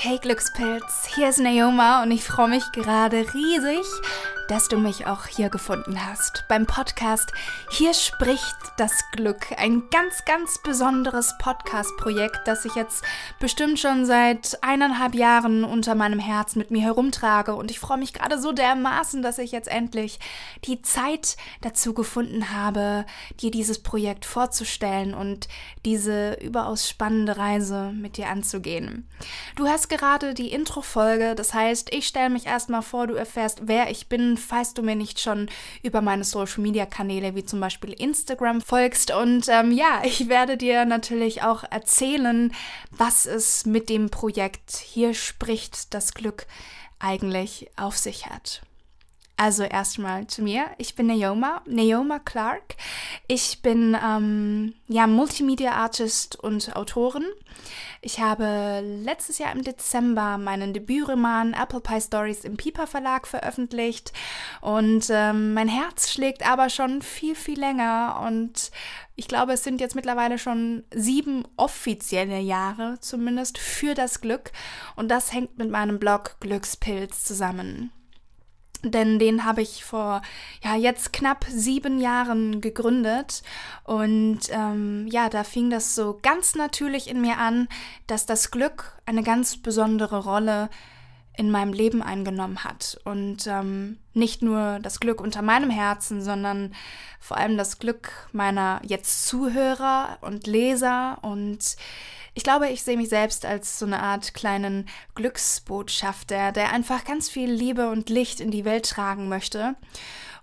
Hey Glückspilz, hier ist Naoma und ich freue mich gerade riesig, dass du mich auch hier gefunden hast beim Podcast Hier spricht das Glück. Ein ganz, ganz besonderes Podcast-Projekt, das ich jetzt bestimmt schon seit eineinhalb Jahren unter meinem Herz mit mir herumtrage. Und ich freue mich gerade so dermaßen, dass ich jetzt endlich die Zeit dazu gefunden habe, dir dieses Projekt vorzustellen und diese überaus spannende Reise mit dir anzugehen. Du hast gerade die Intro-Folge, das heißt, ich stelle mich erstmal vor, du erfährst, wer ich bin, falls du mir nicht schon über meine Social Media Kanäle wie zum Beispiel Instagram folgst. Und ähm, ja, ich werde dir natürlich auch erzählen, was es mit dem Projekt Hier spricht das Glück eigentlich auf sich hat. Also erstmal zu mir. Ich bin Naoma, Naoma Clark. Ich bin ähm, ja Multimedia Artist und Autorin. Ich habe letztes Jahr im Dezember meinen Debütroman Apple Pie Stories im Piper Verlag veröffentlicht und ähm, mein Herz schlägt aber schon viel, viel länger und ich glaube, es sind jetzt mittlerweile schon sieben offizielle Jahre zumindest für das Glück und das hängt mit meinem Blog Glückspilz zusammen. Denn den habe ich vor ja jetzt knapp sieben Jahren gegründet. Und ähm, ja, da fing das so ganz natürlich in mir an, dass das Glück eine ganz besondere Rolle in meinem Leben eingenommen hat und ähm, nicht nur das Glück unter meinem Herzen, sondern vor allem das Glück meiner jetzt Zuhörer und Leser und ich glaube, ich sehe mich selbst als so eine Art kleinen Glücksbotschafter, der einfach ganz viel Liebe und Licht in die Welt tragen möchte.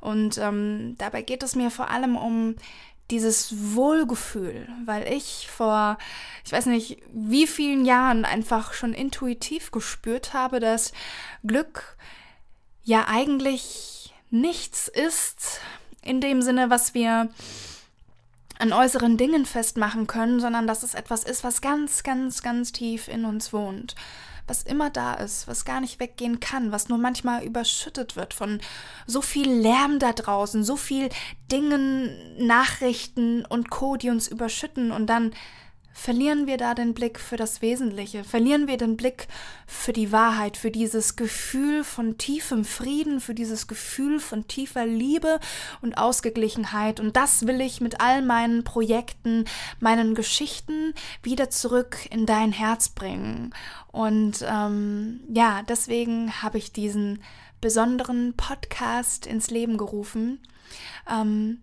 Und ähm, dabei geht es mir vor allem um dieses Wohlgefühl, weil ich vor, ich weiß nicht, wie vielen Jahren einfach schon intuitiv gespürt habe, dass Glück ja eigentlich nichts ist in dem Sinne, was wir an äußeren Dingen festmachen können, sondern dass es etwas ist, was ganz, ganz, ganz tief in uns wohnt, was immer da ist, was gar nicht weggehen kann, was nur manchmal überschüttet wird von so viel Lärm da draußen, so viel Dingen, Nachrichten und Co, die uns überschütten und dann Verlieren wir da den Blick für das Wesentliche? Verlieren wir den Blick für die Wahrheit, für dieses Gefühl von tiefem Frieden, für dieses Gefühl von tiefer Liebe und Ausgeglichenheit? Und das will ich mit all meinen Projekten, meinen Geschichten wieder zurück in dein Herz bringen. Und ähm, ja, deswegen habe ich diesen besonderen Podcast ins Leben gerufen. Ähm,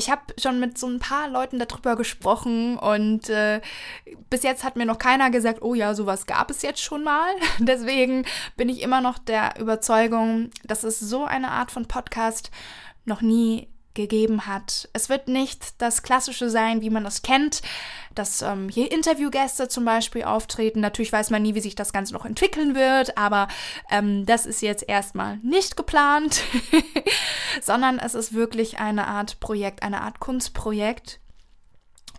ich habe schon mit so ein paar Leuten darüber gesprochen und äh, bis jetzt hat mir noch keiner gesagt, oh ja, sowas gab es jetzt schon mal. Deswegen bin ich immer noch der Überzeugung, dass es so eine Art von Podcast noch nie gegeben hat. Es wird nicht das Klassische sein, wie man das kennt, dass ähm, hier Interviewgäste zum Beispiel auftreten. Natürlich weiß man nie, wie sich das Ganze noch entwickeln wird, aber ähm, das ist jetzt erstmal nicht geplant, sondern es ist wirklich eine Art Projekt, eine Art Kunstprojekt.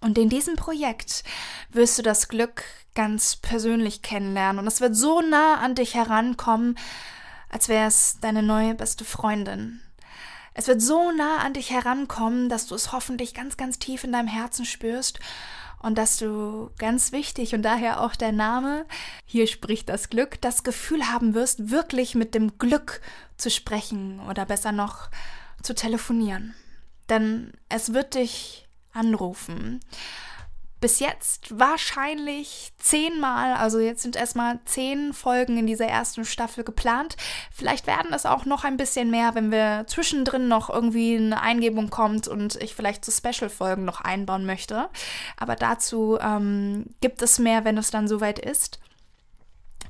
Und in diesem Projekt wirst du das Glück ganz persönlich kennenlernen und es wird so nah an dich herankommen, als wäre es deine neue beste Freundin es wird so nah an dich herankommen, dass du es hoffentlich ganz, ganz tief in deinem Herzen spürst und dass du ganz wichtig und daher auch der Name, hier spricht das Glück, das Gefühl haben wirst, wirklich mit dem Glück zu sprechen oder besser noch zu telefonieren. Denn es wird dich anrufen bis jetzt wahrscheinlich zehnmal, also jetzt sind erstmal zehn Folgen in dieser ersten Staffel geplant. Vielleicht werden es auch noch ein bisschen mehr, wenn wir zwischendrin noch irgendwie eine Eingebung kommt und ich vielleicht zu Special-Folgen noch einbauen möchte. Aber dazu ähm, gibt es mehr, wenn es dann soweit ist.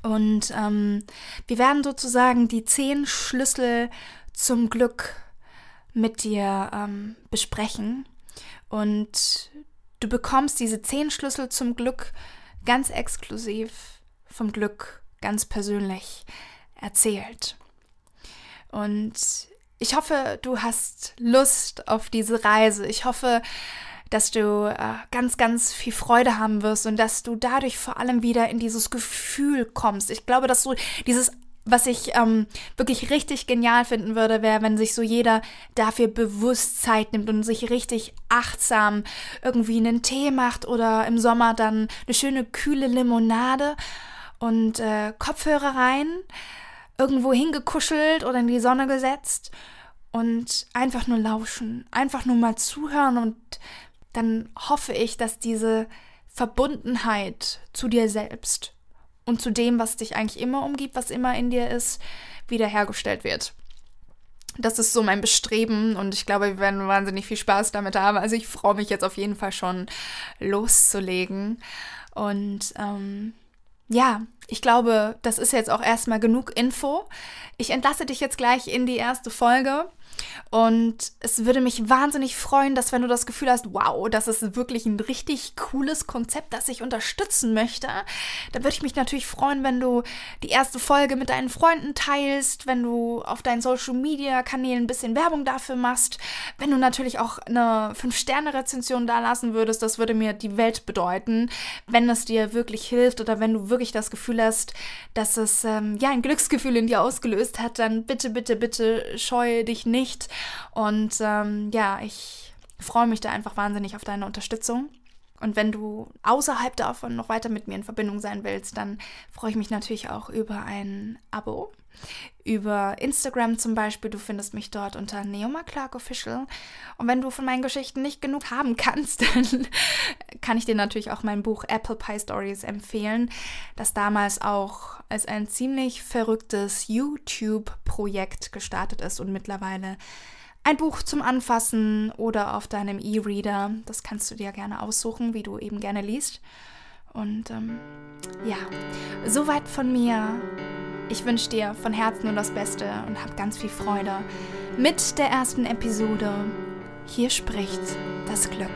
Und ähm, wir werden sozusagen die zehn Schlüssel zum Glück mit dir ähm, besprechen. Und Du bekommst diese zehn Schlüssel zum Glück ganz exklusiv vom Glück ganz persönlich erzählt. Und ich hoffe, du hast Lust auf diese Reise. Ich hoffe, dass du äh, ganz, ganz viel Freude haben wirst und dass du dadurch vor allem wieder in dieses Gefühl kommst. Ich glaube, dass du dieses was ich ähm, wirklich richtig genial finden würde, wäre, wenn sich so jeder dafür bewusst Zeit nimmt und sich richtig achtsam irgendwie einen Tee macht oder im Sommer dann eine schöne kühle Limonade und äh, Kopfhörer rein, irgendwo hingekuschelt oder in die Sonne gesetzt und einfach nur lauschen, einfach nur mal zuhören und dann hoffe ich, dass diese Verbundenheit zu dir selbst und zu dem, was dich eigentlich immer umgibt, was immer in dir ist, wiederhergestellt wird. Das ist so mein Bestreben und ich glaube, wir werden wahnsinnig viel Spaß damit haben. Also ich freue mich jetzt auf jeden Fall schon loszulegen. Und ähm, ja, ich glaube, das ist jetzt auch erstmal genug Info. Ich entlasse dich jetzt gleich in die erste Folge. Und es würde mich wahnsinnig freuen, dass wenn du das Gefühl hast, wow, das ist wirklich ein richtig cooles Konzept, das ich unterstützen möchte, dann würde ich mich natürlich freuen, wenn du die erste Folge mit deinen Freunden teilst, wenn du auf deinen Social Media Kanälen ein bisschen Werbung dafür machst, wenn du natürlich auch eine 5-Sterne-Rezension da lassen würdest, das würde mir die Welt bedeuten, wenn es dir wirklich hilft oder wenn du wirklich das Gefühl hast, dass es ähm, ja ein Glücksgefühl in dir ausgelöst hat, dann bitte, bitte, bitte scheue dich nicht nicht. Und ähm, ja, ich freue mich da einfach wahnsinnig auf deine Unterstützung. Und wenn du außerhalb davon noch weiter mit mir in Verbindung sein willst, dann freue ich mich natürlich auch über ein Abo. Über Instagram zum Beispiel, du findest mich dort unter Neoma Clark Official. Und wenn du von meinen Geschichten nicht genug haben kannst, dann kann ich dir natürlich auch mein Buch Apple Pie Stories empfehlen, das damals auch als ein ziemlich verrücktes YouTube-Projekt gestartet ist und mittlerweile ein Buch zum Anfassen oder auf deinem E-Reader. Das kannst du dir gerne aussuchen, wie du eben gerne liest. Und ähm, ja, soweit von mir. Ich wünsche dir von Herzen nur das Beste und hab ganz viel Freude mit der ersten Episode. Hier spricht das Glück.